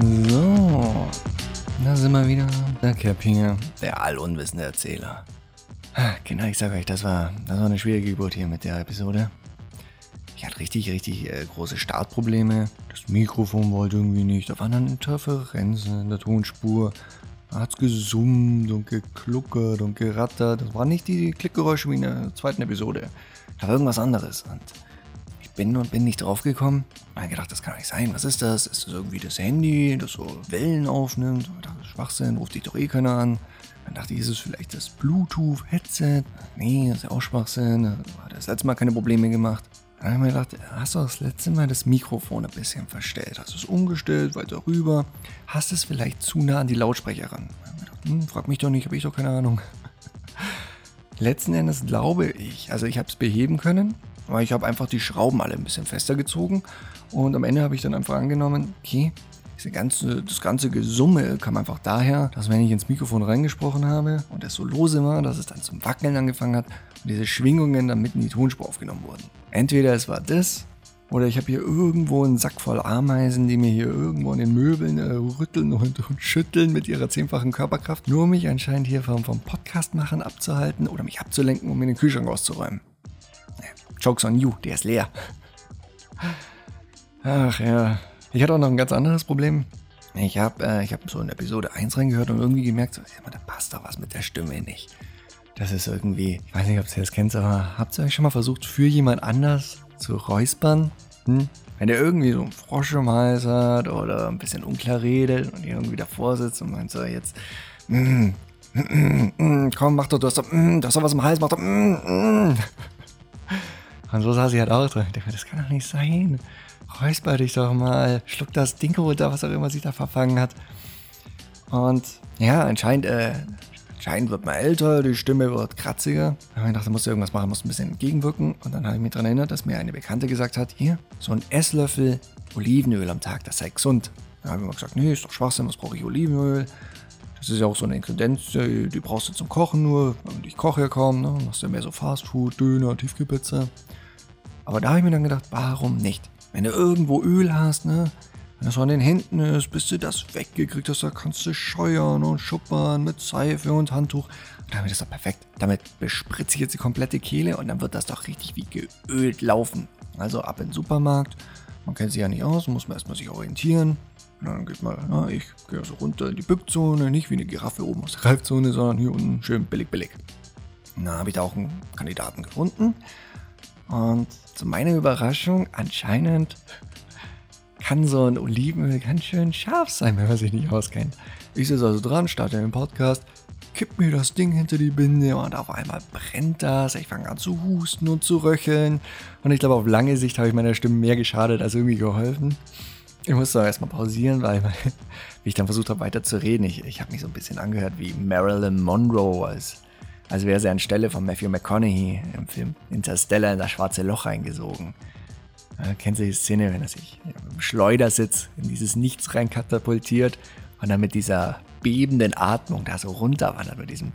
So, da sind wir wieder. Der Kerpinger, der allunwissende Erzähler. Kinder, ich sag euch, das war, das war eine schwierige Geburt hier mit der Episode. Ich hatte richtig, richtig äh, große Startprobleme. Das Mikrofon wollte irgendwie nicht. Da waren dann Interferenzen in der Tonspur. Da hat's gesummt und gekluckert und gerattert. Das waren nicht die Klickgeräusche wie in der zweiten Episode. Da war irgendwas anderes. Und bin und bin nicht draufgekommen. Ich habe gedacht, das kann nicht sein. Was ist das? Ist das irgendwie das Handy, das so Wellen aufnimmt? Ich dachte, Schwachsinn, ruft dich doch eh keiner an. Dann dachte ich, ist es vielleicht das Bluetooth-Headset? Nee, das ist ja auch Schwachsinn. Da hat das letzte Mal keine Probleme gemacht. Dann habe ich mir gedacht, hast du das letzte Mal das Mikrofon ein bisschen verstellt? Hast du es umgestellt, weiter rüber? Hast es vielleicht zu nah an die Lautsprecher ran? Hm, frag mich doch nicht, habe ich doch keine Ahnung. Letzten Endes glaube ich, also ich habe es beheben können, aber ich habe einfach die Schrauben alle ein bisschen fester gezogen und am Ende habe ich dann einfach angenommen, okay, ganze, das ganze Gesumme kam einfach daher, dass wenn ich ins Mikrofon reingesprochen habe und es so lose war, dass es dann zum Wackeln angefangen hat und diese Schwingungen dann mitten in die Tonspur aufgenommen wurden. Entweder es war das oder ich habe hier irgendwo einen Sack voll Ameisen, die mir hier irgendwo an den Möbeln äh, rütteln und, und, schütteln mit ihrer zehnfachen Körperkraft, nur mich anscheinend hier vom, vom Podcast machen abzuhalten oder mich abzulenken, um mir den Kühlschrank auszuräumen. Jokes on you, der ist leer. Ach ja, ich hatte auch noch ein ganz anderes Problem. Ich habe äh, hab so in Episode 1 reingehört und irgendwie gemerkt, so, ja, da passt doch was mit der Stimme nicht. Das ist irgendwie, ich weiß nicht, ob ihr das kennt, aber habt ihr euch schon mal versucht, für jemand anders zu räuspern? Hm? Wenn der irgendwie so einen Frosch im Hals hat oder ein bisschen unklar redet und irgendwie davor sitzt und meint so jetzt, mm, mm, mm, komm, mach doch, du hast doch, mm, du hast doch was im Hals, mach doch, mm, mm. Und so saß sie halt auch drin. Ich dachte, das kann doch nicht sein. Räusper dich doch mal, schluck das Ding runter, was auch immer sich da verfangen hat. Und ja, anscheinend, äh, anscheinend wird man älter, die Stimme wird kratziger. Da habe ich gedacht, da musst du irgendwas machen, musst ein bisschen entgegenwirken. Und dann habe ich mich daran erinnert, dass mir eine Bekannte gesagt hat, hier, so ein Esslöffel Olivenöl am Tag, das sei gesund. Da habe ich immer gesagt, nee, ist doch Schwachsinn, was brauche ich Olivenöl? Das ist ja auch so eine Ingredienz, die, die brauchst du zum Kochen nur. Und ich koche ja kaum, ne? Machst ja mehr so Fastfood, Döner, Tiefkühlpizza. Aber da habe ich mir dann gedacht, warum nicht? Wenn du irgendwo Öl hast, ne? Wenn das so an den Händen ist, bis du das weggekriegt hast, da kannst du scheuern und schuppern mit Seife und Handtuch. Und damit ist doch perfekt. Damit bespritze ich jetzt die komplette Kehle und dann wird das doch richtig wie geölt laufen. Also ab in den Supermarkt. Man kennt sich ja nicht aus, muss man erstmal sich orientieren. Und dann geht man, na, ich gehe so runter in die Bückzone, nicht wie eine Giraffe oben aus der Greifzone, sondern hier unten schön billig, billig. Na, habe ich da auch einen Kandidaten gefunden. Und zu meiner Überraschung, anscheinend kann so ein Olivenöl ganz schön scharf sein, wenn man sich nicht auskennt. Ich sitze also dran, starte den Podcast, kipp mir das Ding hinter die Binde und auf einmal brennt das. Ich fange an zu husten und zu röcheln. Und ich glaube, auf lange Sicht habe ich meiner Stimme mehr geschadet als irgendwie geholfen. Ich musste aber erstmal pausieren, weil wie ich dann versucht habe, weiter zu reden, ich, ich habe mich so ein bisschen angehört wie Marilyn Monroe, als, als wäre sie anstelle von Matthew McConaughey im Film Interstellar in das schwarze Loch reingesogen. Äh, kennt ihr die Szene, wenn er sich im Schleudersitz in dieses Nichts rein katapultiert und dann mit dieser bebenden Atmung da so runterwandert mit diesem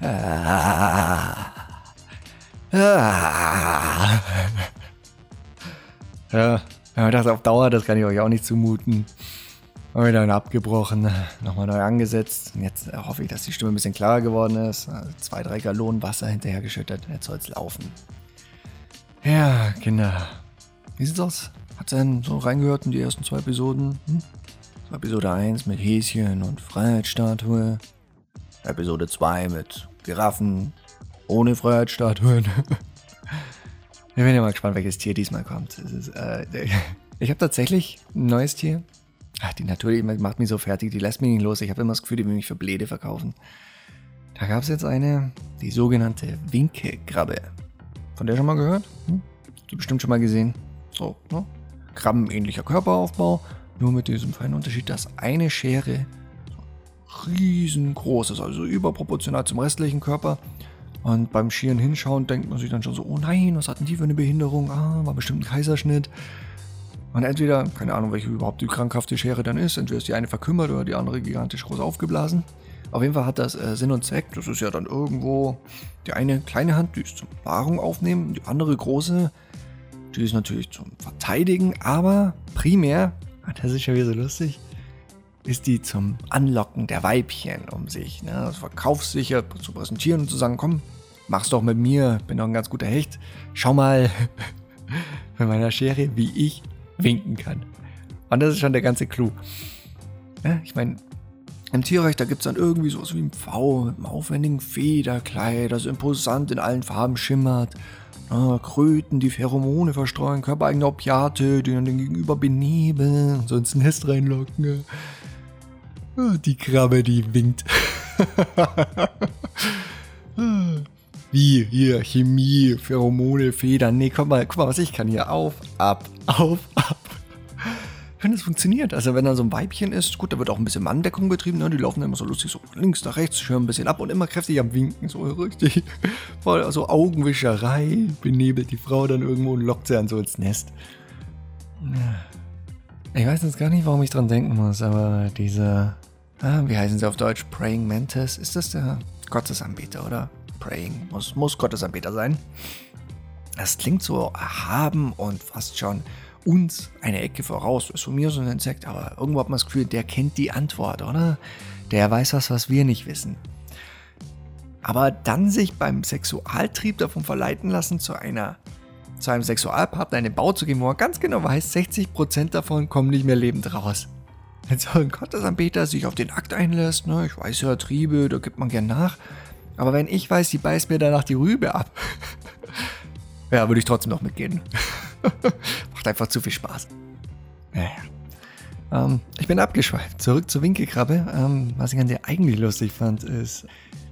ah, ah. Ja, ja, das auf Dauer, das kann ich euch auch nicht zumuten. Haben wir dann abgebrochen, nochmal neu angesetzt. Und jetzt hoffe ich, dass die Stimme ein bisschen klarer geworden ist. Also zwei, drei Gallonen Wasser hinterhergeschüttet. Jetzt soll es laufen. Ja, Kinder. Wie sieht's aus? Hat denn so reingehört in die ersten zwei Episoden? Hm? Episode 1 mit Häschen und Freiheitsstatue. Episode 2 mit Giraffen ohne Freiheitsstatuen. Ich bin ja mal gespannt, welches Tier diesmal kommt. Ist, äh, ich habe tatsächlich ein neues Tier. Ach, die Natur die macht mich so fertig, die lässt mich nicht los. Ich habe immer das Gefühl, die will mich für Bläde verkaufen. Da gab es jetzt eine, die sogenannte Winkekrabbe. Von der schon mal gehört? Hm? Du bestimmt schon mal gesehen. So, ne? Krabbenähnlicher Körperaufbau, nur mit diesem feinen Unterschied, dass eine Schere riesengroß ist, also überproportional zum restlichen Körper und beim Schieren hinschauen denkt man sich dann schon so, oh nein, was hatten die für eine Behinderung? Ah, war bestimmt ein Kaiserschnitt. Und entweder, keine Ahnung, welche überhaupt die krankhafte Schere dann ist, entweder ist die eine verkümmert oder die andere gigantisch groß aufgeblasen. Auf jeden Fall hat das äh, Sinn und Zweck. Das ist ja dann irgendwo die eine kleine Hand, die ist zum Wahrung aufnehmen, die andere große, die ist natürlich zum Verteidigen, aber primär, das ist ja wieder so lustig, ist die zum Anlocken der Weibchen, um sich ne, also verkaufssicher zu präsentieren und zu sagen, komm, mach's doch mit mir, bin doch ein ganz guter Hecht. Schau mal mit meiner Schere, wie ich winken kann. Und das ist schon der ganze Clou. Ja, ich meine, im Tierreich, da gibt es dann irgendwie sowas wie ein V mit einem aufwendigen Federkleid, das imposant in allen Farben schimmert. Ah, Kröten, die Pheromone verstreuen, körpereigene Opiate, die dann den Gegenüber benebeln, und so ins Nest reinlocken. Ah, die Krabbe, die winkt. Wie hier, Chemie, Pheromone, Federn. Nee, guck mal, guck mal, was ich kann hier. Auf, ab, auf, ab. Wenn das funktioniert. Also wenn da so ein Weibchen ist, gut, da wird auch ein bisschen Manndeckung betrieben, ne? Die laufen immer so lustig so links nach rechts, schwören ein bisschen ab und immer kräftig am Winken, so richtig. Voll, also Augenwischerei, benebelt die Frau dann irgendwo und lockt sie dann so ins Nest. Ich weiß jetzt gar nicht, warum ich dran denken muss, aber diese, ah, wie heißen sie auf Deutsch? Praying Mantis, ist das der Gottesanbeter, oder? Praying. Muss, muss Gottesanbeter sein. Das klingt so erhaben und fast schon uns eine Ecke voraus. Ist von mir so ein Insekt, aber irgendwo hat man das Gefühl, der kennt die Antwort, oder? Der weiß was, was wir nicht wissen. Aber dann sich beim Sexualtrieb davon verleiten lassen, zu einer zu einem Sexualpartner in Bau zu gehen, wo man ganz genau weiß, 60% davon kommen nicht mehr lebend raus. Wenn so ein Gottesanbeter sich auf den Akt einlässt, ne, ich weiß ja, Triebe, da gibt man gern nach, aber wenn ich weiß, die beißt mir danach die Rübe ab, ja, würde ich trotzdem noch mitgehen. Macht einfach zu viel Spaß. Naja. Ähm, ich bin abgeschweift. Zurück zur Winkelkrabbe. Ähm, was ich an der eigentlich lustig fand, ist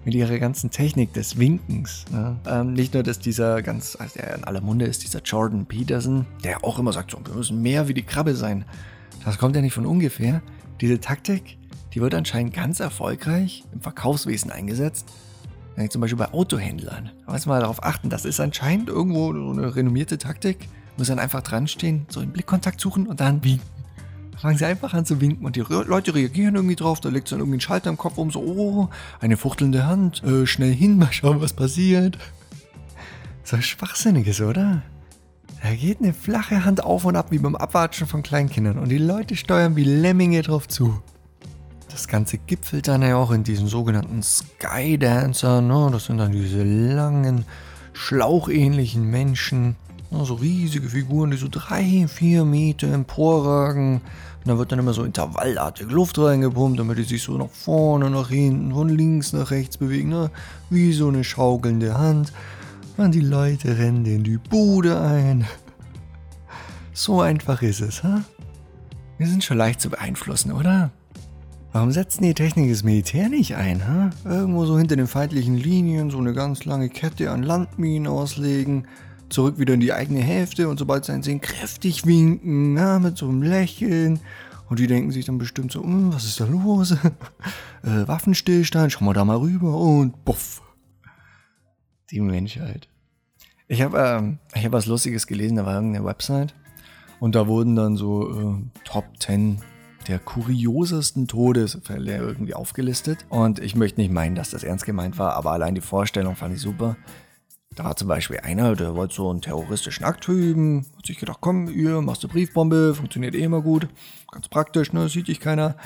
mit ihrer ganzen Technik des Winkens. Ne? Ähm, nicht nur, dass dieser ganz, also der in aller Munde ist, dieser Jordan Peterson, der auch immer sagt, so, wir müssen mehr wie die Krabbe sein. Das kommt ja nicht von ungefähr. Diese Taktik, die wird anscheinend ganz erfolgreich im Verkaufswesen eingesetzt zum Beispiel bei Autohändlern, da muss man darauf achten, das ist anscheinend irgendwo eine renommierte Taktik. Muss dann einfach dran stehen, so den Blickkontakt suchen und dann winken. Fangen sie einfach an zu winken und die Leute reagieren irgendwie drauf. Da legt dann irgendwie einen Schalter im Kopf um, so, oh, eine fuchtelnde Hand, äh, schnell hin, mal schauen, was passiert. So schwachsinniges, oder? Da geht eine flache Hand auf und ab wie beim Abwatschen von Kleinkindern und die Leute steuern wie Lemminge drauf zu. Das Ganze gipfelt dann ja auch in diesen sogenannten Skydancer. Ne? Das sind dann diese langen, schlauchähnlichen Menschen. Ne? So riesige Figuren, die so drei, vier Meter emporragen. Und da wird dann immer so intervallartig Luft reingepumpt, damit die sich so nach vorne, nach hinten, von links nach rechts bewegen. Ne? Wie so eine schaukelnde Hand. Und die Leute rennen in die Bude ein. So einfach ist es, ha? Wir sind schon leicht zu beeinflussen, oder? Warum setzen die Technik des Militär nicht ein? Ha? Irgendwo so hinter den feindlichen Linien so eine ganz lange Kette an Landminen auslegen, zurück wieder in die eigene Hälfte und sobald sie einen sehen, kräftig winken, ja, mit so einem Lächeln. Und die denken sich dann bestimmt so, hm, was ist da los? äh, Waffenstillstand, schau mal da mal rüber und buff. Die Menschheit. Ich habe ähm, hab was Lustiges gelesen, da war irgendeine Website und da wurden dann so äh, Top 10 der kuriosesten Todesfälle irgendwie aufgelistet. Und ich möchte nicht meinen, dass das ernst gemeint war, aber allein die Vorstellung fand ich super. Da war zum Beispiel einer, der wollte so einen terroristischen Akt verüben. Hat sich gedacht, komm, ihr machst eine Briefbombe, funktioniert eh immer gut. Ganz praktisch, ne, sieht dich keiner.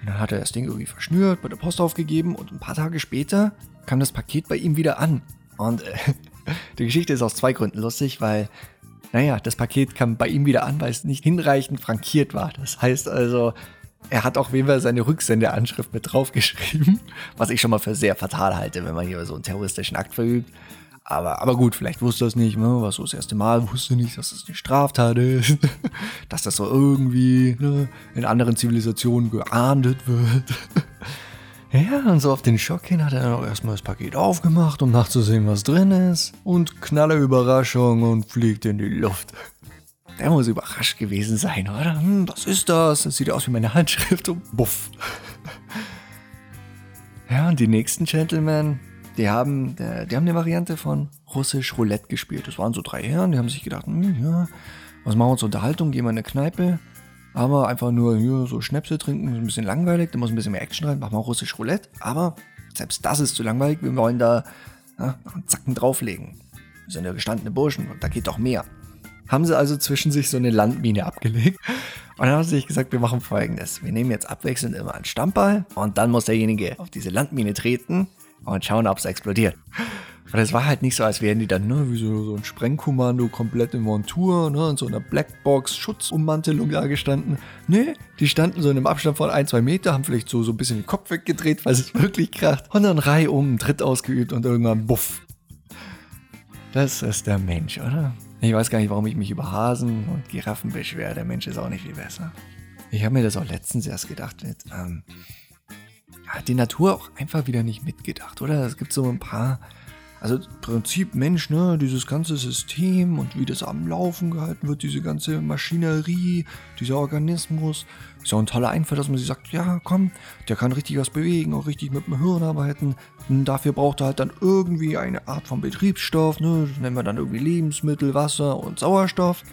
Und dann hat er das Ding irgendwie verschnürt, bei der Post aufgegeben und ein paar Tage später kam das Paket bei ihm wieder an. Und äh, die Geschichte ist aus zwei Gründen lustig, weil naja, das Paket kam bei ihm wieder an, weil es nicht hinreichend frankiert war. Das heißt also, er hat auch jeden seine Rücksendeanschrift mit draufgeschrieben, was ich schon mal für sehr fatal halte, wenn man hier so einen terroristischen Akt verübt. Aber, aber gut, vielleicht wusste er es nicht, ne? war so das erste Mal, wusste nicht, dass das eine Straftat ist, dass das so irgendwie ne, in anderen Zivilisationen geahndet wird. Ja, und so auf den Schock hin hat er dann auch erstmal das Paket aufgemacht, um nachzusehen, was drin ist. Und knalle Überraschung und fliegt in die Luft. Der muss überrascht gewesen sein, oder? Hm, was ist das? Das sieht aus wie meine Handschrift und buff. Ja, und die nächsten Gentlemen, die haben, die haben eine Variante von Russisch Roulette gespielt. Das waren so drei Herren, die haben sich gedacht, hm, ja, was machen wir zur Unterhaltung? Gehen wir in eine Kneipe, aber einfach nur hier so Schnäpse trinken, ist ein bisschen langweilig, da muss ein bisschen mehr Action rein, machen wir russisch Roulette. Aber selbst das ist zu langweilig, wir wollen da ja, noch einen Zacken drauflegen. Wir sind ja gestandene Burschen und da geht doch mehr. haben sie also zwischen sich so eine Landmine abgelegt. Und dann haben sie sich gesagt, wir machen folgendes. Wir nehmen jetzt abwechselnd immer einen Stammball und dann muss derjenige auf diese Landmine treten und schauen, ob es explodiert. Und es war halt nicht so, als wären die dann ne, wie so, so ein Sprengkommando komplett in Montur, ne, in so einer Blackbox, Schutzummantelung da gestanden. Nee, die standen so in einem Abstand von ein, zwei Meter, haben vielleicht so, so ein bisschen den Kopf weggedreht, weil es wirklich kracht. Und dann Reihe um, einen Tritt ausgeübt und irgendwann buff. Das ist der Mensch, oder? Ich weiß gar nicht, warum ich mich über Hasen und Giraffen beschwere. Der Mensch ist auch nicht viel besser. Ich habe mir das auch letztens erst gedacht mit, ähm, hat die Natur auch einfach wieder nicht mitgedacht, oder? Es gibt so ein paar also Prinzip Mensch, ne, dieses ganze System und wie das am Laufen gehalten wird, diese ganze Maschinerie, dieser Organismus. Ist ja ein toller Einfall, dass man sich sagt, ja komm, der kann richtig was bewegen, auch richtig mit dem Hirn arbeiten. Und dafür braucht er halt dann irgendwie eine Art von Betriebsstoff, ne, das nennen wir dann irgendwie Lebensmittel, Wasser und Sauerstoff.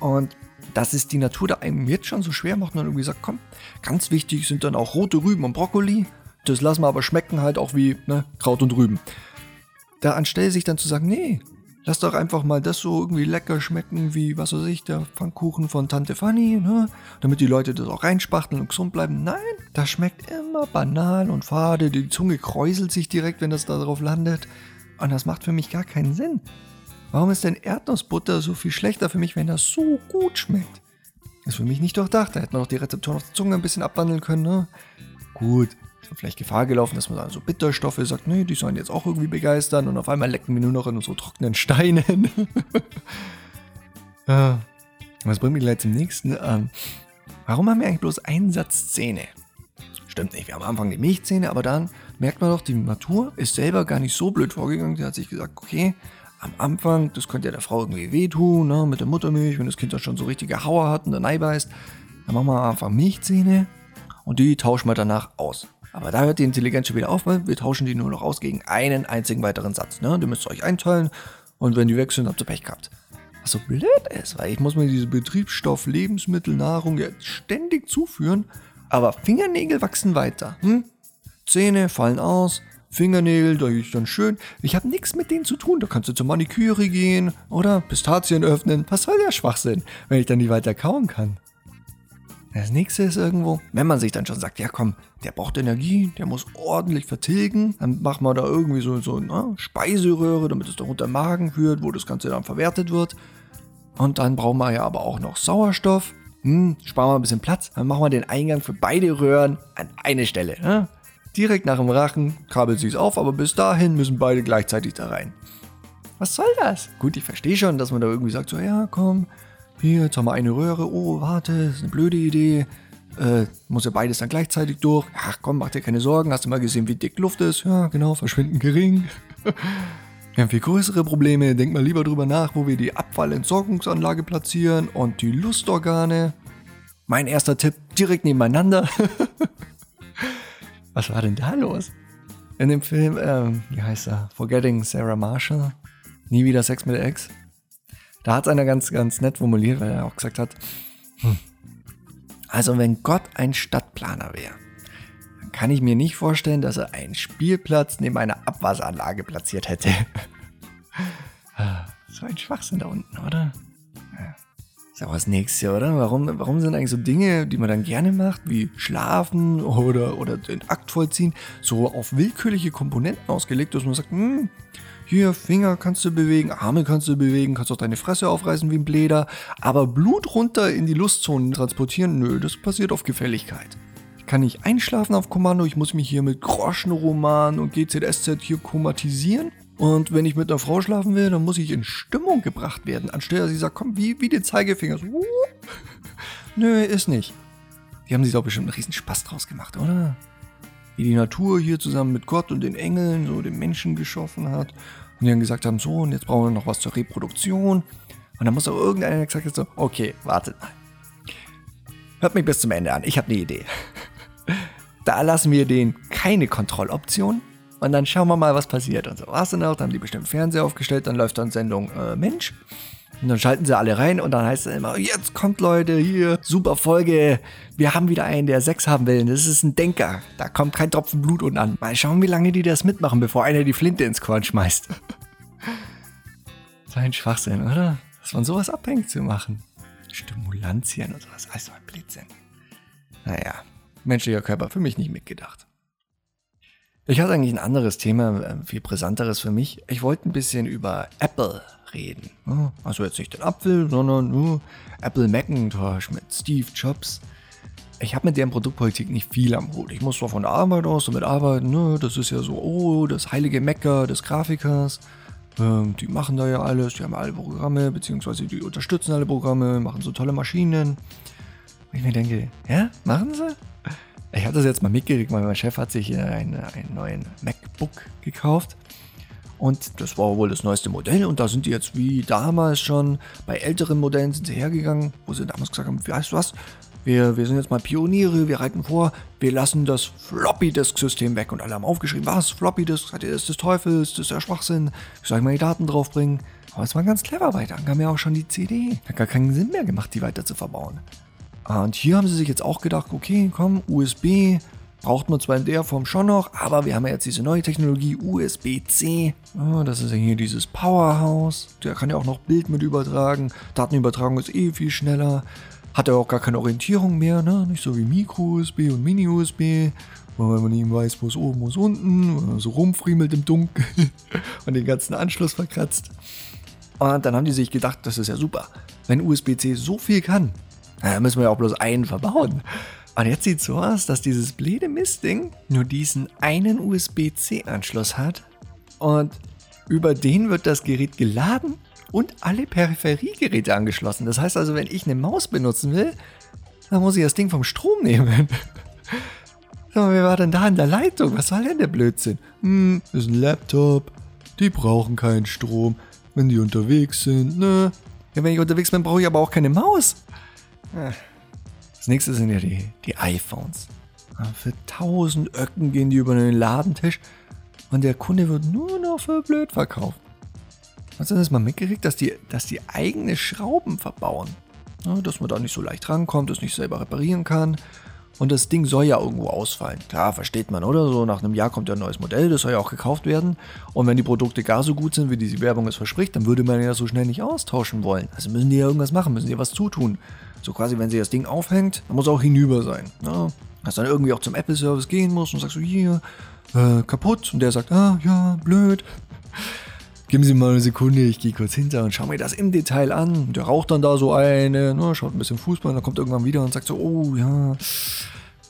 Und dass es die Natur da einem jetzt schon so schwer macht und dann irgendwie sagt, komm, ganz wichtig sind dann auch rote Rüben und Brokkoli. Das lassen wir aber schmecken halt auch wie ne, Kraut und Rüben da anstelle sich dann zu sagen, nee, lass doch einfach mal das so irgendwie lecker schmecken wie, was weiß ich, der Pfannkuchen von Tante Fanny, ne? damit die Leute das auch reinspachteln und gesund bleiben. Nein, das schmeckt immer banal und fade, die Zunge kräuselt sich direkt, wenn das da drauf landet. Und das macht für mich gar keinen Sinn. Warum ist denn Erdnussbutter so viel schlechter für mich, wenn das so gut schmeckt? Ist für mich nicht durchdacht. Da hätte man auch die Rezeptoren auf der Zunge ein bisschen abwandeln können, ne? Gut, vielleicht Gefahr gelaufen, dass man dann so Bitterstoffe sagt, nee, die sollen jetzt auch irgendwie begeistern und auf einmal lecken wir nur noch in unsere trockenen Steinen. ja. Was bringt mich gleich zum nächsten? Ähm, warum haben wir eigentlich bloß einen Satz? Stimmt nicht, wir haben am Anfang die Milchzähne, aber dann merkt man doch, die Natur ist selber gar nicht so blöd vorgegangen. Sie hat sich gesagt, okay, am Anfang, das könnte ja der Frau irgendwie wehtun, ne, mit der Muttermilch, wenn das Kind dann schon so richtige Hauer hat und dann beißt. Dann machen wir am Anfang Milchzähne und die tauschen wir danach aus. Aber da hört die Intelligenz schon wieder auf, weil wir tauschen die nur noch aus gegen einen einzigen weiteren Satz. Ne? Den müsst ihr euch einteilen und wenn die wechseln, habt ihr Pech gehabt. Was so blöd ist, weil ich muss mir diese Betriebsstoff, Lebensmittel, Nahrung jetzt ständig zuführen, aber Fingernägel wachsen weiter. Hm? Zähne fallen aus, Fingernägel, da ist dann schön. Ich habe nichts mit denen zu tun. Da kannst du zur Maniküre gehen oder Pistazien öffnen. Was soll der Schwachsinn, wenn ich dann nicht weiter kauen kann? Das nächste ist irgendwo, wenn man sich dann schon sagt, ja komm, der braucht Energie, der muss ordentlich vertilgen, dann macht man da irgendwie so, so eine Speiseröhre, damit es doch unter den Magen führt, wo das Ganze dann verwertet wird. Und dann brauchen wir ja aber auch noch Sauerstoff. Hm, sparen wir ein bisschen Platz, dann machen wir den Eingang für beide Röhren an eine Stelle. Ne? Direkt nach dem Rachen krabbelt sie es auf, aber bis dahin müssen beide gleichzeitig da rein. Was soll das? Gut, ich verstehe schon, dass man da irgendwie sagt, so ja, komm, hier, jetzt haben wir eine Röhre, oh, warte, das ist eine blöde Idee. Äh, muss ja beides dann gleichzeitig durch. Ach komm, mach dir keine Sorgen, hast du mal gesehen, wie dick Luft ist? Ja, genau, verschwinden gering. Wir haben viel größere Probleme. Denk mal lieber drüber nach, wo wir die Abfallentsorgungsanlage platzieren und die Lustorgane. Mein erster Tipp, direkt nebeneinander. Was war denn da los? In dem Film, ähm, wie heißt er? Forgetting Sarah Marshall. Nie wieder Sex mit der Ex. Da hat es einer ganz, ganz nett formuliert, weil er auch gesagt hat, hm, also wenn Gott ein Stadtplaner wäre, dann kann ich mir nicht vorstellen, dass er einen Spielplatz neben einer Abwasseranlage platziert hätte. so ein Schwachsinn da unten, oder? Ja. Ist auch was nächste, oder? Warum, warum sind eigentlich so Dinge, die man dann gerne macht, wie schlafen oder, oder den Akt vollziehen, so auf willkürliche Komponenten ausgelegt, dass man sagt, hm, hier, Finger kannst du bewegen, Arme kannst du bewegen, kannst auch deine Fresse aufreißen wie ein Bläder, aber Blut runter in die Lustzonen transportieren, nö, das passiert auf Gefälligkeit. Ich kann nicht einschlafen auf Kommando, ich muss mich hier mit Groschenroman und GZSZ hier komatisieren. Und wenn ich mit einer Frau schlafen will, dann muss ich in Stimmung gebracht werden, anstelle dass ich sage, komm, wie, wie den Zeigefinger. So. Nö, ist nicht. Die haben sich doch bestimmt einen riesen Spaß draus gemacht, oder? Wie die Natur hier zusammen mit Gott und den Engeln so den Menschen geschaffen hat und die dann gesagt haben, so, und jetzt brauchen wir noch was zur Reproduktion. Und dann muss auch irgendeiner gesagt haben, so, okay, wartet mal. Hört mich bis zum Ende an, ich habe eine Idee. Da lassen wir denen keine Kontrolloption und dann schauen wir mal, was passiert. Und so war es dann auch. Dann haben die bestimmt Fernseher aufgestellt, dann läuft dann Sendung äh, Mensch. Und dann schalten sie alle rein und dann heißt es immer, jetzt kommt Leute, hier, super Folge. Wir haben wieder einen, der Sex haben will. Das ist ein Denker. Da kommt kein Tropfen Blut unten an. Mal schauen, wie lange die das mitmachen, bevor einer die Flinte ins Korn schmeißt. so ein Schwachsinn, oder? Das von sowas abhängig zu machen. Stimulantien und sowas. Alles mal Blödsinn. Naja, menschlicher Körper für mich nicht mitgedacht. Ich hatte eigentlich ein anderes Thema, äh, viel brisanteres für mich. Ich wollte ein bisschen über Apple reden. Also jetzt nicht den Apfel, sondern nur Apple Macintosh mit Steve Jobs. Ich habe mit deren Produktpolitik nicht viel am Hut. Ich muss zwar von der Arbeit aus damit arbeiten, ne? das ist ja so, oh, das heilige Mecker des Grafikers. Ähm, die machen da ja alles, die haben alle Programme, beziehungsweise die unterstützen alle Programme, machen so tolle Maschinen. Und ich mir denke, ja, machen sie? Ich habe das jetzt mal mitgekriegt, weil mein Chef hat sich einen, einen neuen MacBook gekauft. Und das war wohl das neueste Modell. Und da sind die jetzt wie damals schon bei älteren Modellen sind sie hergegangen, wo sie damals gesagt haben, weißt du was, wir, wir sind jetzt mal Pioniere, wir reiten vor, wir lassen das Floppy-Disk-System weg. Und alle haben aufgeschrieben, was, Floppy-Disk, das ist des Teufels, das ist der Schwachsinn, wie soll ich mal die Daten draufbringen? Aber es war ganz clever, weil dann kam ja auch schon die CD. Hat gar keinen Sinn mehr gemacht, die weiter zu verbauen. Und hier haben sie sich jetzt auch gedacht, okay, komm, USB, braucht man zwar in der Form schon noch, aber wir haben ja jetzt diese neue Technologie USB-C. Oh, das ist ja hier dieses Powerhouse. Der kann ja auch noch Bild mit übertragen. Datenübertragung ist eh viel schneller. Hat er auch gar keine Orientierung mehr, ne? Nicht so wie Micro-USB und Mini-USB, weil man nicht weiß, wo es oben, wo es unten, so rumfriemelt im Dunkeln und den ganzen Anschluss verkratzt. Und dann haben die sich gedacht, das ist ja super. Wenn USB-C so viel kann, müssen wir ja auch bloß einen verbauen. Und jetzt sieht es so aus, dass dieses blöde Mistding nur diesen einen USB-C-Anschluss hat. Und über den wird das Gerät geladen und alle Peripheriegeräte angeschlossen. Das heißt also, wenn ich eine Maus benutzen will, dann muss ich das Ding vom Strom nehmen. Aber wer war denn da in der Leitung? Was soll denn der Blödsinn? Hm, ist ein Laptop. Die brauchen keinen Strom, wenn die unterwegs sind, ne? Ja, wenn ich unterwegs bin, brauche ich aber auch keine Maus. Das nächste sind ja die, die iPhones. Für 1000 Öcken gehen die über den Ladentisch und der Kunde wird nur noch für blöd verkauft. Hast du das mal mitgekriegt, dass die, dass die eigene Schrauben verbauen? Dass man da nicht so leicht rankommt, das nicht selber reparieren kann. Und das Ding soll ja irgendwo ausfallen. Klar, versteht man, oder? So nach einem Jahr kommt ja ein neues Modell, das soll ja auch gekauft werden. Und wenn die Produkte gar so gut sind, wie die Werbung es verspricht, dann würde man ja so schnell nicht austauschen wollen. Also müssen die ja irgendwas machen, müssen die ja was zutun. So quasi, wenn sie das Ding aufhängt, dann muss auch hinüber sein. Ja, dass dann irgendwie auch zum Apple-Service gehen muss und sagst du, hier, äh, kaputt. Und der sagt, ah, ja, blöd. Geben Sie mal eine Sekunde, ich gehe kurz hinter und schaue mir das im Detail an. Der raucht dann da so eine, ne, schaut ein bisschen Fußball, dann kommt irgendwann wieder und sagt so, oh ja,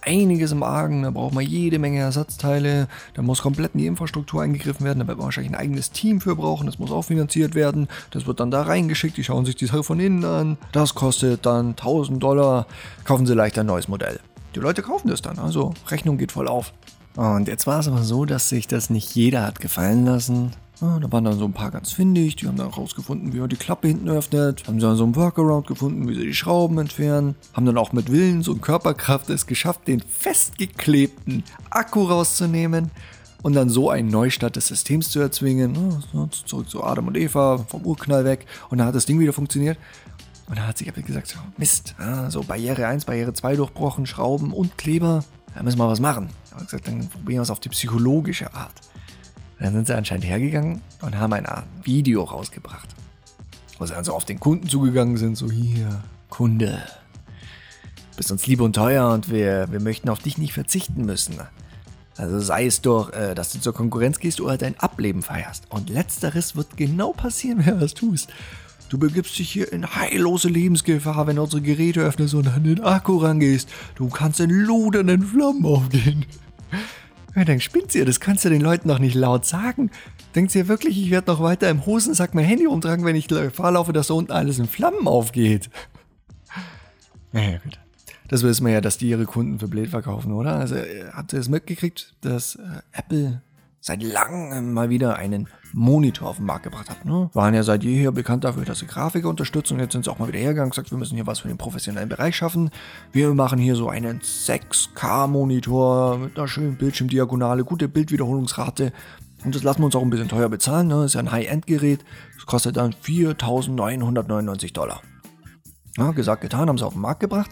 einiges im Argen, da braucht man jede Menge Ersatzteile, da muss komplett in die Infrastruktur eingegriffen werden, da wird man wahrscheinlich ein eigenes Team für brauchen, das muss auch finanziert werden, das wird dann da reingeschickt, die schauen sich die Sache von innen an, das kostet dann 1000 Dollar, kaufen Sie leicht ein neues Modell. Die Leute kaufen das dann, also Rechnung geht voll auf. Und jetzt war es aber so, dass sich das nicht jeder hat gefallen lassen. Ja, da waren dann so ein paar ganz findig, die haben dann rausgefunden, wie man die Klappe hinten öffnet, haben dann so einen Workaround gefunden, wie sie die Schrauben entfernen, haben dann auch mit Willens und Körperkraft es geschafft, den festgeklebten Akku rauszunehmen und dann so einen Neustart des Systems zu erzwingen. Zurück zu Adam und Eva, vom Urknall weg und dann hat das Ding wieder funktioniert. Und dann hat sich Apple gesagt, Mist, so Barriere 1, Barriere 2 durchbrochen, Schrauben und Kleber, da müssen wir was machen. Ich habe gesagt, dann probieren wir es auf die psychologische Art. Dann sind sie anscheinend hergegangen und haben ein Art Video rausgebracht. Wo sie also auf den Kunden zugegangen sind, so hier, Kunde, bist uns lieb und teuer und wir, wir möchten auf dich nicht verzichten müssen. Also sei es doch, äh, dass du zur Konkurrenz gehst oder dein Ableben feierst. Und letzteres wird genau passieren, wenn du das tust. Du begibst dich hier in heillose Lebensgefahr, wenn du unsere Geräte öffnest und an den Akku rangehst. Du kannst in ludernden Flammen aufgehen. Ja, dann spinnt ihr, das kannst du den Leuten doch nicht laut sagen. Denkt ihr wirklich, ich werde noch weiter im Hosensack mein Handy umtragen, wenn ich Gefahr laufe, dass da unten alles in Flammen aufgeht? Naja, gut. Das wissen wir ja, dass die ihre Kunden für blöd verkaufen, oder? Also, äh, habt ihr es mitgekriegt, dass äh, Apple seit langem mal wieder einen Monitor auf den Markt gebracht hat. Ne? Waren ja seit jeher bekannt dafür, dass sie Grafiker unterstützen jetzt sind sie auch mal wieder hergegangen und gesagt, wir müssen hier was für den professionellen Bereich schaffen. Wir machen hier so einen 6K-Monitor mit einer schönen Bildschirmdiagonale, gute Bildwiederholungsrate und das lassen wir uns auch ein bisschen teuer bezahlen. Ne? Ist ja ein High-End-Gerät. Das kostet dann 4.999 Dollar. Ja, gesagt, getan, haben sie auf den Markt gebracht.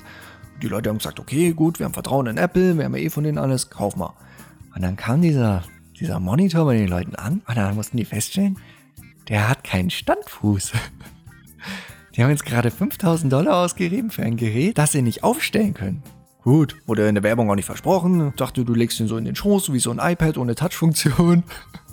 Die Leute haben gesagt, okay, gut, wir haben Vertrauen in Apple, wir haben ja eh von denen alles, kauf mal. Und dann kam dieser dieser Monitor bei den Leuten an und dann mussten die feststellen, der hat keinen Standfuß. Die haben jetzt gerade 5000 Dollar ausgegeben für ein Gerät, das sie nicht aufstellen können. Gut, wurde in der Werbung auch nicht versprochen. Dachte, du legst ihn so in den Schoß, wie so ein iPad ohne Touchfunktion.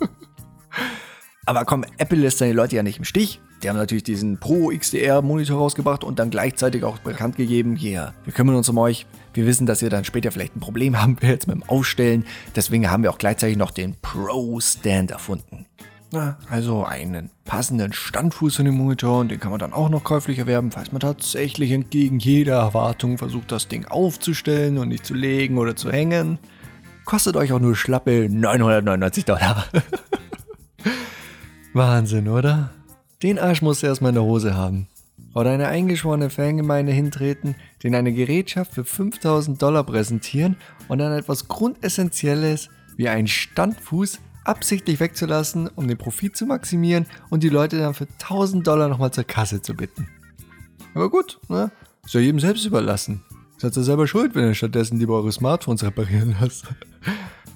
Aber komm, Apple lässt seine Leute ja nicht im Stich. Die haben natürlich diesen Pro XDR Monitor rausgebracht und dann gleichzeitig auch bekannt gegeben, hier, wir kümmern uns um euch. Wir wissen, dass ihr dann später vielleicht ein Problem haben werdet mit dem Aufstellen. Deswegen haben wir auch gleichzeitig noch den Pro Stand erfunden. Na, also einen passenden Standfuß für den Monitor und den kann man dann auch noch käuflich erwerben, falls man tatsächlich entgegen jeder Erwartung versucht, das Ding aufzustellen und nicht zu legen oder zu hängen. Kostet euch auch nur schlappe 999 Dollar. Wahnsinn, oder? Den Arsch musst du erstmal in der Hose haben. Oder eine eingeschworene Fangemeinde hintreten, den eine Gerätschaft für 5000 Dollar präsentieren und dann etwas Grundessentielles wie einen Standfuß absichtlich wegzulassen, um den Profit zu maximieren und die Leute dann für 1000 Dollar nochmal zur Kasse zu bitten. Aber gut, ne? Ist ja jedem selbst überlassen. Seid ihr selber schuld, wenn ihr stattdessen lieber eure Smartphones reparieren lasst.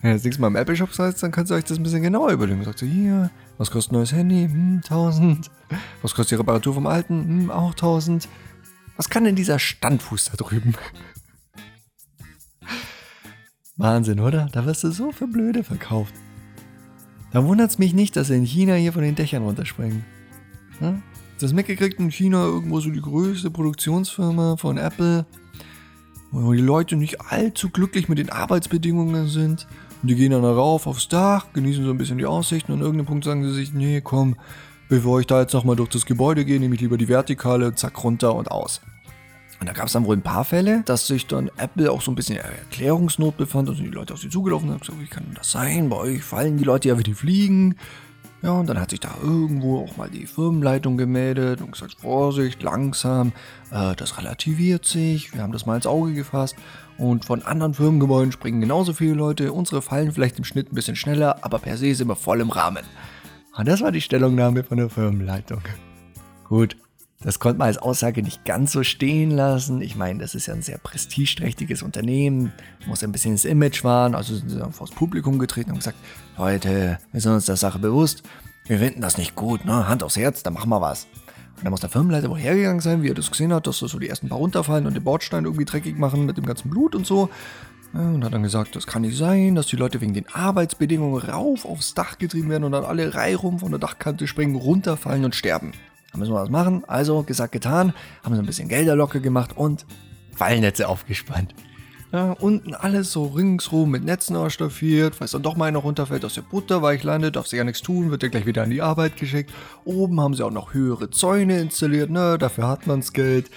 Wenn ihr das nächste Mal im Apple Shop seid, dann könnt ihr euch das ein bisschen genauer überlegen. Sagt ihr, hier, was kostet ein neues Handy? Hm, 1000. Was kostet die Reparatur vom alten? Hm, auch 1000. Was kann denn dieser Standfuß da drüben? Wahnsinn, oder? Da wirst du so für Blöde verkauft. Da wundert es mich nicht, dass sie in China hier von den Dächern runterspringen. Hm? Das mitgekriegt in China irgendwo so die größte Produktionsfirma von Apple, wo die Leute nicht allzu glücklich mit den Arbeitsbedingungen sind. Und die gehen dann rauf aufs Dach, genießen so ein bisschen die Aussichten und an irgendeinem Punkt sagen sie sich, nee, komm, bevor ich da jetzt nochmal durch das Gebäude gehe, nehme ich lieber die Vertikale, zack, runter und aus. Und da gab es dann wohl ein paar Fälle, dass sich dann Apple auch so ein bisschen in Erklärungsnot befand. Also die Leute auf sie zugelaufen und haben gesagt, wie kann das sein? Bei euch fallen die Leute ja wie die fliegen. Ja, und dann hat sich da irgendwo auch mal die Firmenleitung gemeldet und gesagt, Vorsicht, langsam, äh, das relativiert sich, wir haben das mal ins Auge gefasst. Und von anderen Firmengebäuden springen genauso viele Leute. Unsere fallen vielleicht im Schnitt ein bisschen schneller, aber per se sind wir voll im Rahmen. Und das war die Stellungnahme von der Firmenleitung. Gut, das konnte man als Aussage nicht ganz so stehen lassen. Ich meine, das ist ja ein sehr prestigeträchtiges Unternehmen, muss ein bisschen ins Image wahren. Also sind sie dann vors Publikum getreten und gesagt, Leute, wir sind uns der Sache bewusst. Wir finden das nicht gut, ne? Hand aufs Herz, dann machen wir was. Und dann muss der Firmenleiter wohl hergegangen sein, wie er das gesehen hat, dass so die ersten paar runterfallen und den Bordstein irgendwie dreckig machen mit dem ganzen Blut und so. und hat dann gesagt, das kann nicht sein, dass die Leute wegen den Arbeitsbedingungen rauf aufs Dach getrieben werden und dann alle reihum von der Dachkante springen, runterfallen und sterben. Da müssen wir was machen. Also, gesagt, getan, haben so ein bisschen Gelder locker gemacht und Fallnetze aufgespannt. Ja, unten alles so ringsrum mit Netzen ausstaffiert, falls dann doch mal einer runterfällt, aus der Butter weich landet, darf sie ja nichts tun, wird ja gleich wieder an die Arbeit geschickt. Oben haben sie auch noch höhere Zäune installiert, ne, dafür hat man's Geld.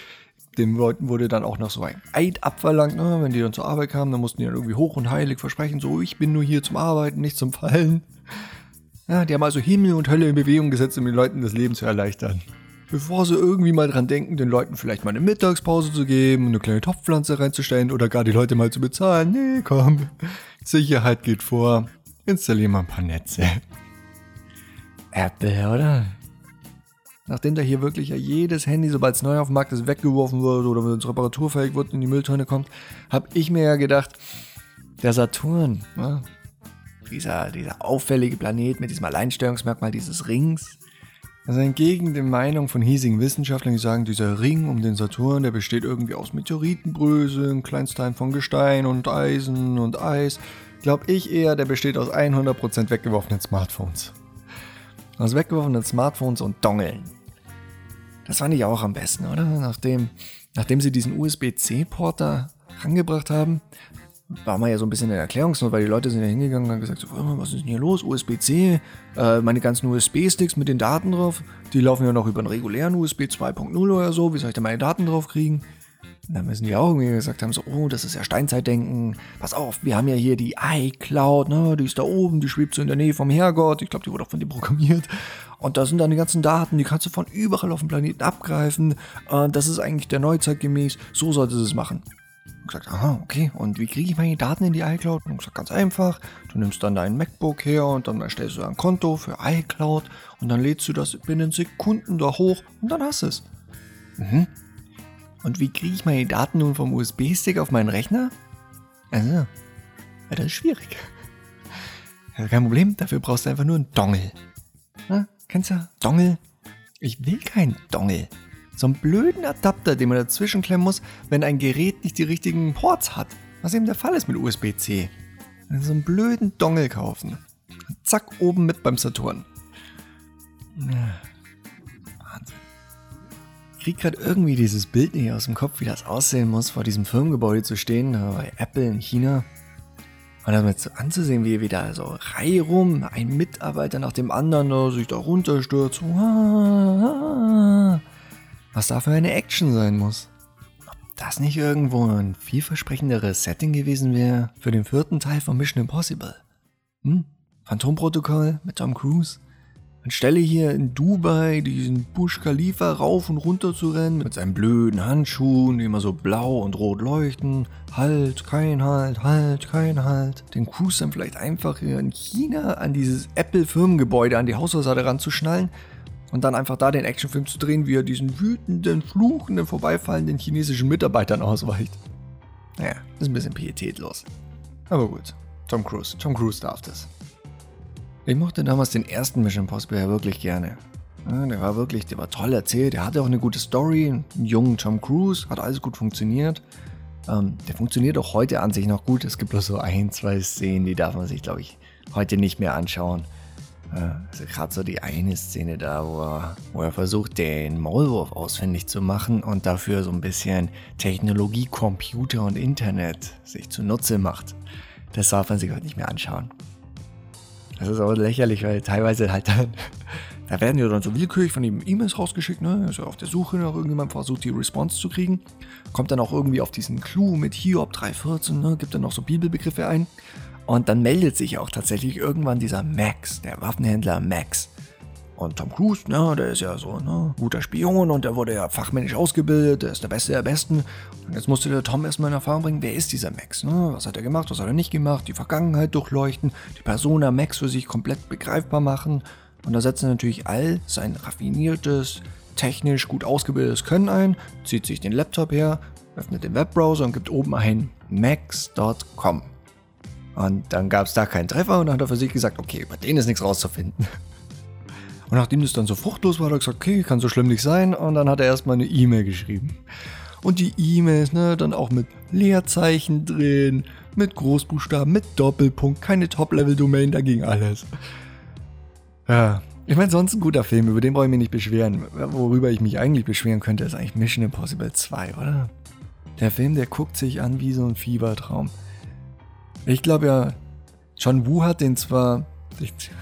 Den Leuten wurde dann auch noch so ein Eid abverlangt, ne, wenn die dann zur Arbeit kamen, dann mussten die dann irgendwie hoch und heilig versprechen, so, ich bin nur hier zum Arbeiten, nicht zum Fallen. Ja, die haben also Himmel und Hölle in Bewegung gesetzt, um den Leuten das Leben zu erleichtern. Bevor sie irgendwie mal dran denken, den Leuten vielleicht mal eine Mittagspause zu geben, eine kleine Topfpflanze reinzustellen oder gar die Leute mal zu bezahlen. Nee, komm. Sicherheit geht vor. Installieren wir ein paar Netze. Apple, oder? Nachdem da hier wirklich ja jedes Handy, sobald es neu auf dem Markt ist, weggeworfen wird oder wenn es reparaturfähig wird in die Mülltonne kommt, habe ich mir ja gedacht, der Saturn, ne? Dieser, dieser auffällige Planet mit diesem Alleinstellungsmerkmal dieses Rings. Also entgegen der Meinung von hiesigen Wissenschaftlern, die sagen, dieser Ring um den Saturn, der besteht irgendwie aus Meteoritenbröseln, Kleinsteilen von Gestein und Eisen und Eis, glaube ich eher, der besteht aus 100% weggeworfenen Smartphones. Aus weggeworfenen Smartphones und Dongeln. Das fand ich auch am besten, oder? Nachdem, nachdem sie diesen USB-C-Porter rangebracht haben, war man ja so ein bisschen in Erklärungsnot, weil die Leute sind ja hingegangen und haben gesagt, so, was ist denn hier los? USB-C, äh, meine ganzen USB-Sticks mit den Daten drauf, die laufen ja noch über einen regulären USB 2.0 oder so, wie soll ich da meine Daten drauf kriegen? Und dann müssen die auch irgendwie gesagt haben, so, oh, das ist ja Steinzeitdenken, pass auf, wir haben ja hier die iCloud, ne, die ist da oben, die schwebt so in der Nähe vom Herrgott, ich glaube, die wurde auch von dir programmiert. Und da sind dann die ganzen Daten, die kannst du von überall auf dem Planeten abgreifen. Äh, das ist eigentlich der Neuzeitgemäß, so solltest du es machen. Und gesagt, aha, okay, und wie kriege ich meine Daten in die iCloud? Und gesagt, ganz einfach, du nimmst dann dein MacBook her und dann erstellst du ein Konto für iCloud und dann lädst du das binnen Sekunden da hoch und dann hast du es. Mhm. Und wie kriege ich meine Daten nun vom USB-Stick auf meinen Rechner? Also, ja, das ist schwierig. Ja, kein Problem, dafür brauchst du einfach nur einen Dongle. Na, kennst du Dongle? Ich will keinen Dongle. So einen blöden Adapter, den man dazwischen klemmen muss, wenn ein Gerät nicht die richtigen Ports hat. Was eben der Fall ist mit USB-C. So einen blöden Dongle kaufen. Zack, oben mit beim Saturn. Wahnsinn. Ich krieg gerade irgendwie dieses Bild nicht aus dem Kopf, wie das aussehen muss, vor diesem Firmengebäude zu stehen, bei Apple in China. Und damit so anzusehen, wie wieder so Reihe rum, ein Mitarbeiter nach dem anderen der sich da runterstürzt. Was da für eine Action sein muss. Ob das nicht irgendwo ein vielversprechenderes Setting gewesen wäre für den vierten Teil von Mission Impossible. Hm? Phantomprotokoll mit Tom Cruise? Anstelle hier in Dubai diesen Bush Khalifa rauf und runter zu rennen mit seinen blöden Handschuhen, die immer so blau und rot leuchten. Halt, kein Halt, halt, kein Halt. Den Cruise dann vielleicht einfach hier in China an dieses Apple-Firmengebäude, an die Hausfassade ranzuschnallen und dann einfach da den Actionfilm zu drehen, wie er diesen wütenden, fluchenden, vorbeifallenden chinesischen Mitarbeitern ausweicht. Naja, ist ein bisschen pietätlos. Aber gut, Tom Cruise. Tom Cruise darf das. Ich mochte damals den ersten Mission Impossible ja wirklich gerne. Ja, der war wirklich, der war toll erzählt, der hatte auch eine gute Story, einen jungen Tom Cruise, hat alles gut funktioniert. Ähm, der funktioniert auch heute an sich noch gut. Es gibt bloß so ein, zwei Szenen, die darf man sich, glaube ich, heute nicht mehr anschauen. Äh, also gerade so die eine Szene da, wo er, wo er versucht, den Maulwurf ausfindig zu machen und dafür so ein bisschen Technologie, Computer und Internet sich zunutze macht. Das darf man sich heute nicht mehr anschauen. Das ist auch lächerlich, weil teilweise halt dann, da werden ja dann so willkürlich von ihm E-Mails rausgeschickt, ne? Ist ja auf der Suche nach irgendjemandem, versucht die Response zu kriegen. Kommt dann auch irgendwie auf diesen Clou mit Hiob 314, ne? Gibt dann noch so Bibelbegriffe ein. Und dann meldet sich auch tatsächlich irgendwann dieser Max, der Waffenhändler Max. Und Tom Cruise, ne, der ist ja so ein ne, guter Spion und der wurde ja fachmännisch ausgebildet, der ist der Beste der Besten. Und jetzt musste der Tom erstmal in Erfahrung bringen, wer ist dieser Max? Ne? Was hat er gemacht, was hat er nicht gemacht? Die Vergangenheit durchleuchten, die Persona Max für sich komplett begreifbar machen. Und da setzt er natürlich all sein raffiniertes, technisch gut ausgebildetes Können ein, zieht sich den Laptop her, öffnet den Webbrowser und gibt oben ein max.com. Und dann gab es da keinen Treffer und dann hat er für sich gesagt, okay, über den ist nichts rauszufinden. Und nachdem das dann so fruchtlos war, hat er gesagt, okay, kann so schlimm nicht sein. Und dann hat er erstmal eine E-Mail geschrieben. Und die E-Mails, ne, dann auch mit Leerzeichen drin, mit Großbuchstaben, mit Doppelpunkt, keine Top-Level-Domain, da ging alles. Ja, ich meine, sonst ein guter Film, über den brauche ich mich nicht beschweren. Worüber ich mich eigentlich beschweren könnte, ist eigentlich Mission Impossible 2, oder? Der Film, der guckt sich an wie so ein Fiebertraum. Ich glaube ja, John Woo hat den zwar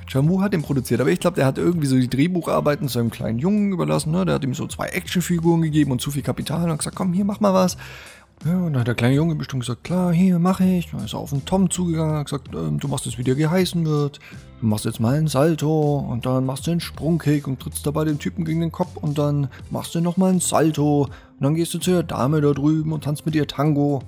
John Woo hat den produziert, aber ich glaube, der hat irgendwie so die Drehbucharbeiten zu einem kleinen Jungen überlassen. Ne? Der hat ihm so zwei Actionfiguren gegeben und zu viel Kapital und gesagt, komm, hier, mach mal was. Ja, und dann hat der kleine Junge bestimmt gesagt, klar, hier, mache ich. Dann ist er auf den Tom zugegangen und hat gesagt, ähm, du machst es, wie dir geheißen wird. Du machst jetzt mal einen Salto und dann machst du einen Sprungkick und trittst dabei den Typen gegen den Kopf und dann machst du nochmal einen Salto und dann gehst du zu der Dame da drüben und tanzt mit ihr Tango.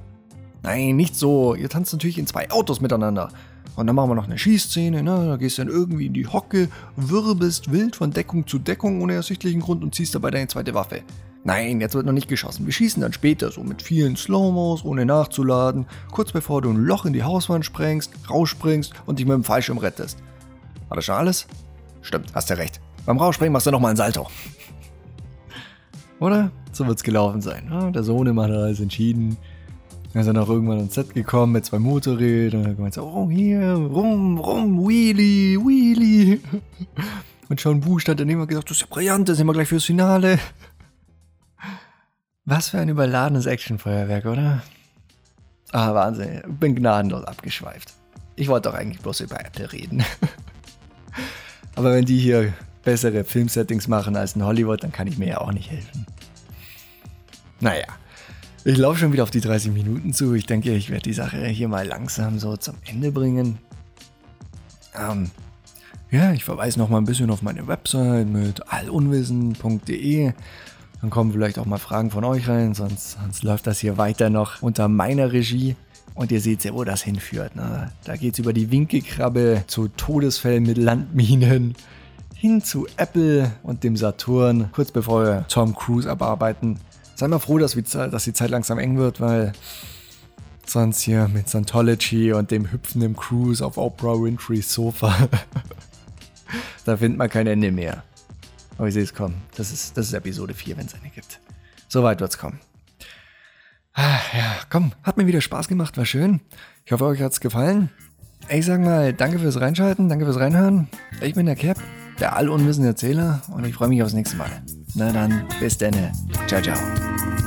Nein, nicht so. Ihr tanzt natürlich in zwei Autos miteinander. Und dann machen wir noch eine Schießszene, ne? Da gehst du dann irgendwie in die Hocke, wirbelst wild von Deckung zu Deckung ohne ersichtlichen Grund und ziehst dabei deine zweite Waffe. Nein, jetzt wird noch nicht geschossen. Wir schießen dann später, so mit vielen Slow-Mos, ohne nachzuladen, kurz bevor du ein Loch in die Hauswand sprengst, rausspringst und dich mit dem Fallschirm rettest. War das schon alles? Stimmt, hast ja recht. Beim Rausspringen machst du nochmal ein Salto. Oder? So wird's gelaufen sein. Ja, der Sohnemann hat alles entschieden. Ist er noch irgendwann ans Set gekommen mit zwei Motorrädern und hat gemeint, oh hier, rum, rum, Wheelie, Wheelie. Und Sean Wu stand daneben und gesagt, das ist ja brillant, das sind wir gleich fürs Finale. Was für ein überladenes Actionfeuerwerk, oder? Ah, Wahnsinn, bin gnadenlos abgeschweift. Ich wollte doch eigentlich bloß über Apple reden. Aber wenn die hier bessere Filmsettings machen als in Hollywood, dann kann ich mir ja auch nicht helfen. Naja, ich laufe schon wieder auf die 30 Minuten zu. Ich denke, ich werde die Sache hier mal langsam so zum Ende bringen. Ähm, ja, ich verweise noch mal ein bisschen auf meine Website mit allunwissen.de. Dann kommen vielleicht auch mal Fragen von euch rein, sonst, sonst läuft das hier weiter noch unter meiner Regie. Und ihr seht ja, wo das hinführt. Ne? Da geht es über die Winkelkrabbe zu Todesfällen mit Landminen hin zu Apple und dem Saturn, kurz bevor wir Tom Cruise abarbeiten. Sei mal froh, dass, wir, dass die Zeit langsam eng wird, weil sonst hier mit Scientology und dem hüpfenden Cruise auf Oprah Winfrey's Sofa, da findet man kein Ende mehr. Aber ich sehe es kommen. Das ist, das ist Episode 4, wenn es eine gibt. Soweit wird es kommen. Ah, ja, komm, hat mir wieder Spaß gemacht, war schön. Ich hoffe, euch hat es gefallen. Ich sag mal, danke fürs Reinschalten, danke fürs Reinhören. Ich bin der Cap, der allunwissende Erzähler und ich freue mich aufs nächste Mal. Na dann, bis dann. Ciao, ciao.